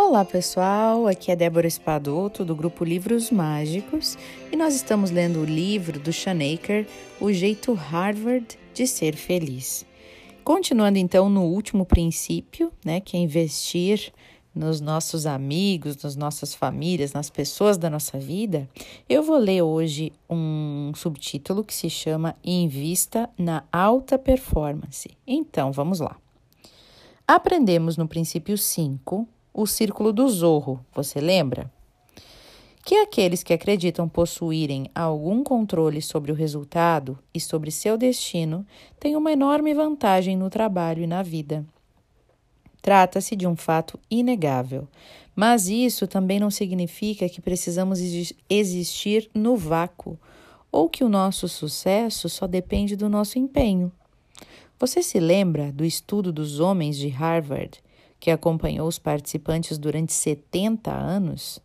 Olá pessoal, aqui é Débora Espadoto do grupo Livros Mágicos e nós estamos lendo o livro do Shanaker, O Jeito Harvard de Ser Feliz. Continuando então no último princípio, né, que é investir nos nossos amigos, nas nossas famílias, nas pessoas da nossa vida, eu vou ler hoje um subtítulo que se chama Invista na Alta Performance. Então, vamos lá. Aprendemos no princípio 5 o círculo do zorro, você lembra? Que aqueles que acreditam possuírem algum controle sobre o resultado e sobre seu destino têm uma enorme vantagem no trabalho e na vida. Trata-se de um fato inegável, mas isso também não significa que precisamos existir no vácuo ou que o nosso sucesso só depende do nosso empenho. Você se lembra do estudo dos homens de Harvard, que acompanhou os participantes durante 70 anos?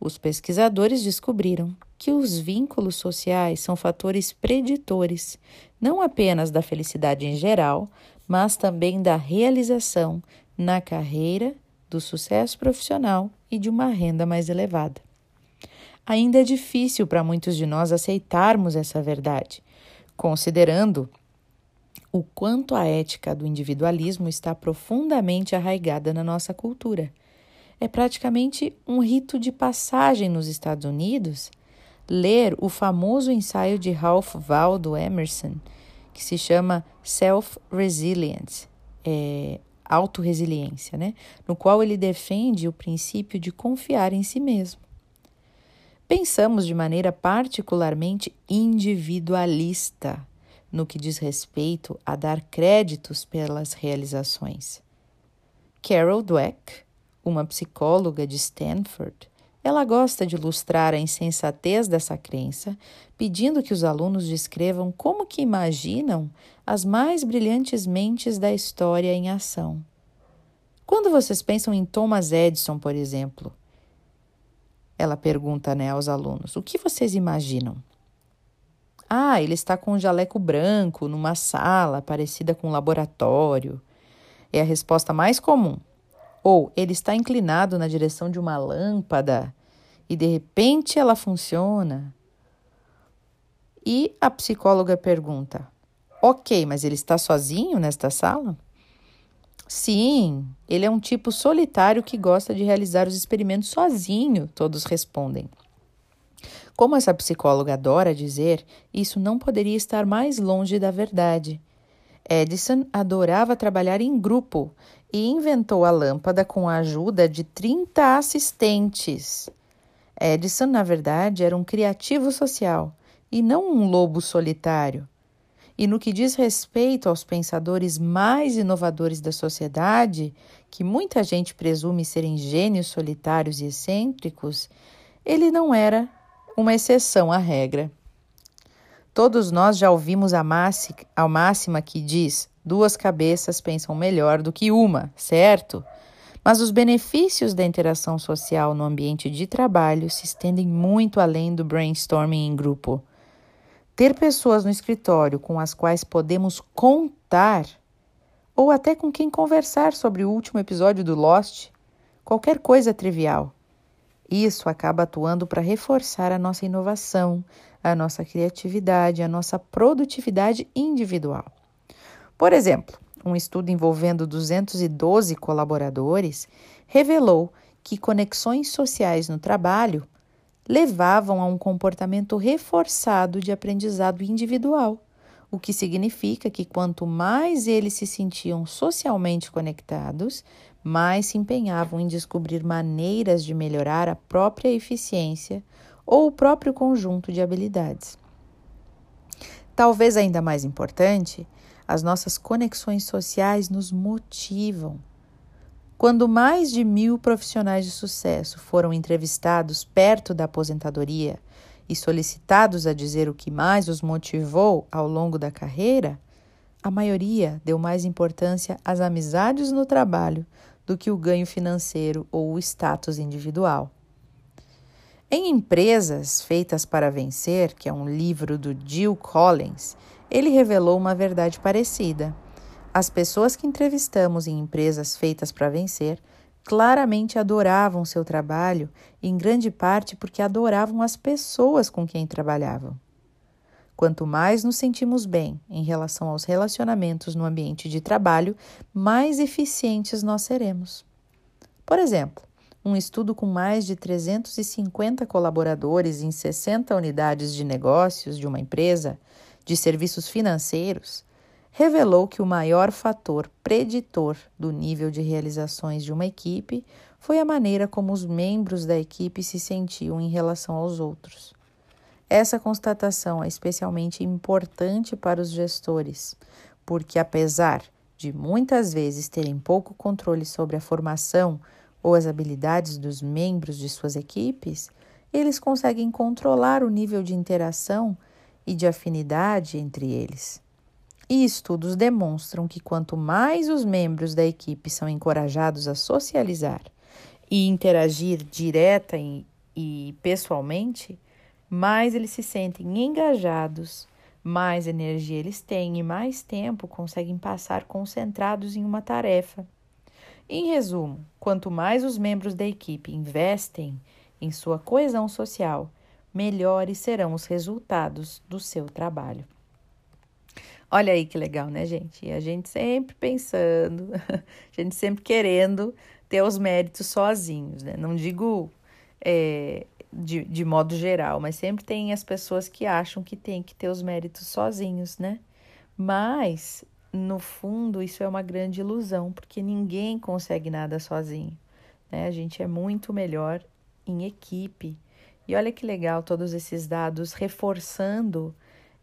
Os pesquisadores descobriram que os vínculos sociais são fatores preditores, não apenas da felicidade em geral, mas também da realização na carreira, do sucesso profissional e de uma renda mais elevada. Ainda é difícil para muitos de nós aceitarmos essa verdade, considerando o quanto a ética do individualismo está profundamente arraigada na nossa cultura. É praticamente um rito de passagem nos Estados Unidos ler o famoso ensaio de Ralph Waldo Emerson, que se chama Self-Resilience, é, autorresiliência, né? no qual ele defende o princípio de confiar em si mesmo. Pensamos de maneira particularmente individualista no que diz respeito a dar créditos pelas realizações. Carol Dweck, uma psicóloga de Stanford, ela gosta de ilustrar a insensatez dessa crença, pedindo que os alunos descrevam como que imaginam as mais brilhantes mentes da história em ação. Quando vocês pensam em Thomas Edison, por exemplo, ela pergunta né, aos alunos: o que vocês imaginam? Ah, ele está com um jaleco branco numa sala parecida com um laboratório. É a resposta mais comum. Ou ele está inclinado na direção de uma lâmpada e de repente ela funciona. E a psicóloga pergunta: Ok, mas ele está sozinho nesta sala? Sim, ele é um tipo solitário que gosta de realizar os experimentos sozinho, todos respondem. Como essa psicóloga adora dizer, isso não poderia estar mais longe da verdade. Edison adorava trabalhar em grupo e inventou a lâmpada com a ajuda de 30 assistentes. Edison, na verdade, era um criativo social e não um lobo solitário. E no que diz respeito aos pensadores mais inovadores da sociedade, que muita gente presume serem gênios solitários e excêntricos, ele não era uma exceção à regra. Todos nós já ouvimos a, máxima que diz: duas cabeças pensam melhor do que uma, certo? Mas os benefícios da interação social no ambiente de trabalho se estendem muito além do brainstorming em grupo. Ter pessoas no escritório com as quais podemos contar, ou até com quem conversar sobre o último episódio do Lost, qualquer coisa trivial isso acaba atuando para reforçar a nossa inovação, a nossa criatividade, a nossa produtividade individual. Por exemplo, um estudo envolvendo 212 colaboradores revelou que conexões sociais no trabalho levavam a um comportamento reforçado de aprendizado individual, o que significa que quanto mais eles se sentiam socialmente conectados, mais se empenhavam em descobrir maneiras de melhorar a própria eficiência ou o próprio conjunto de habilidades. Talvez ainda mais importante, as nossas conexões sociais nos motivam. Quando mais de mil profissionais de sucesso foram entrevistados perto da aposentadoria e solicitados a dizer o que mais os motivou ao longo da carreira, a maioria deu mais importância às amizades no trabalho do que o ganho financeiro ou o status individual. Em Empresas Feitas para Vencer, que é um livro do Jill Collins, ele revelou uma verdade parecida. As pessoas que entrevistamos em empresas feitas para vencer claramente adoravam seu trabalho, em grande parte porque adoravam as pessoas com quem trabalhavam. Quanto mais nos sentimos bem em relação aos relacionamentos no ambiente de trabalho, mais eficientes nós seremos. Por exemplo, um estudo com mais de 350 colaboradores em 60 unidades de negócios de uma empresa de serviços financeiros revelou que o maior fator preditor do nível de realizações de uma equipe foi a maneira como os membros da equipe se sentiam em relação aos outros. Essa constatação é especialmente importante para os gestores, porque apesar de muitas vezes terem pouco controle sobre a formação ou as habilidades dos membros de suas equipes, eles conseguem controlar o nível de interação e de afinidade entre eles. E estudos demonstram que quanto mais os membros da equipe são encorajados a socializar e interagir direta e, pessoalmente, mais eles se sentem engajados, mais energia eles têm e mais tempo conseguem passar concentrados em uma tarefa. Em resumo, quanto mais os membros da equipe investem em sua coesão social, melhores serão os resultados do seu trabalho. Olha aí que legal, né, gente? E a gente sempre pensando, a gente sempre querendo ter os méritos sozinhos, né? Não digo é, de, de modo geral, mas sempre tem as pessoas que acham que tem que ter os méritos sozinhos, né? Mas, no fundo, isso é uma grande ilusão, porque ninguém consegue nada sozinho, né? A gente é muito melhor em equipe. E olha que legal todos esses dados reforçando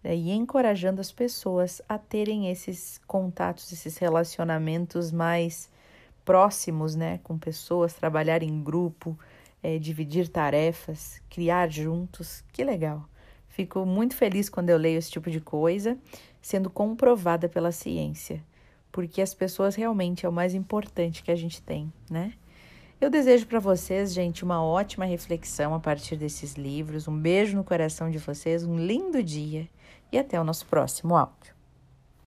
né, e encorajando as pessoas a terem esses contatos, esses relacionamentos mais próximos, né, com pessoas, trabalhar em grupo, é, dividir tarefas, criar juntos. Que legal! Fico muito feliz quando eu leio esse tipo de coisa sendo comprovada pela ciência, porque as pessoas realmente é o mais importante que a gente tem, né? Eu desejo para vocês, gente, uma ótima reflexão a partir desses livros. Um beijo no coração de vocês, um lindo dia e até o nosso próximo áudio.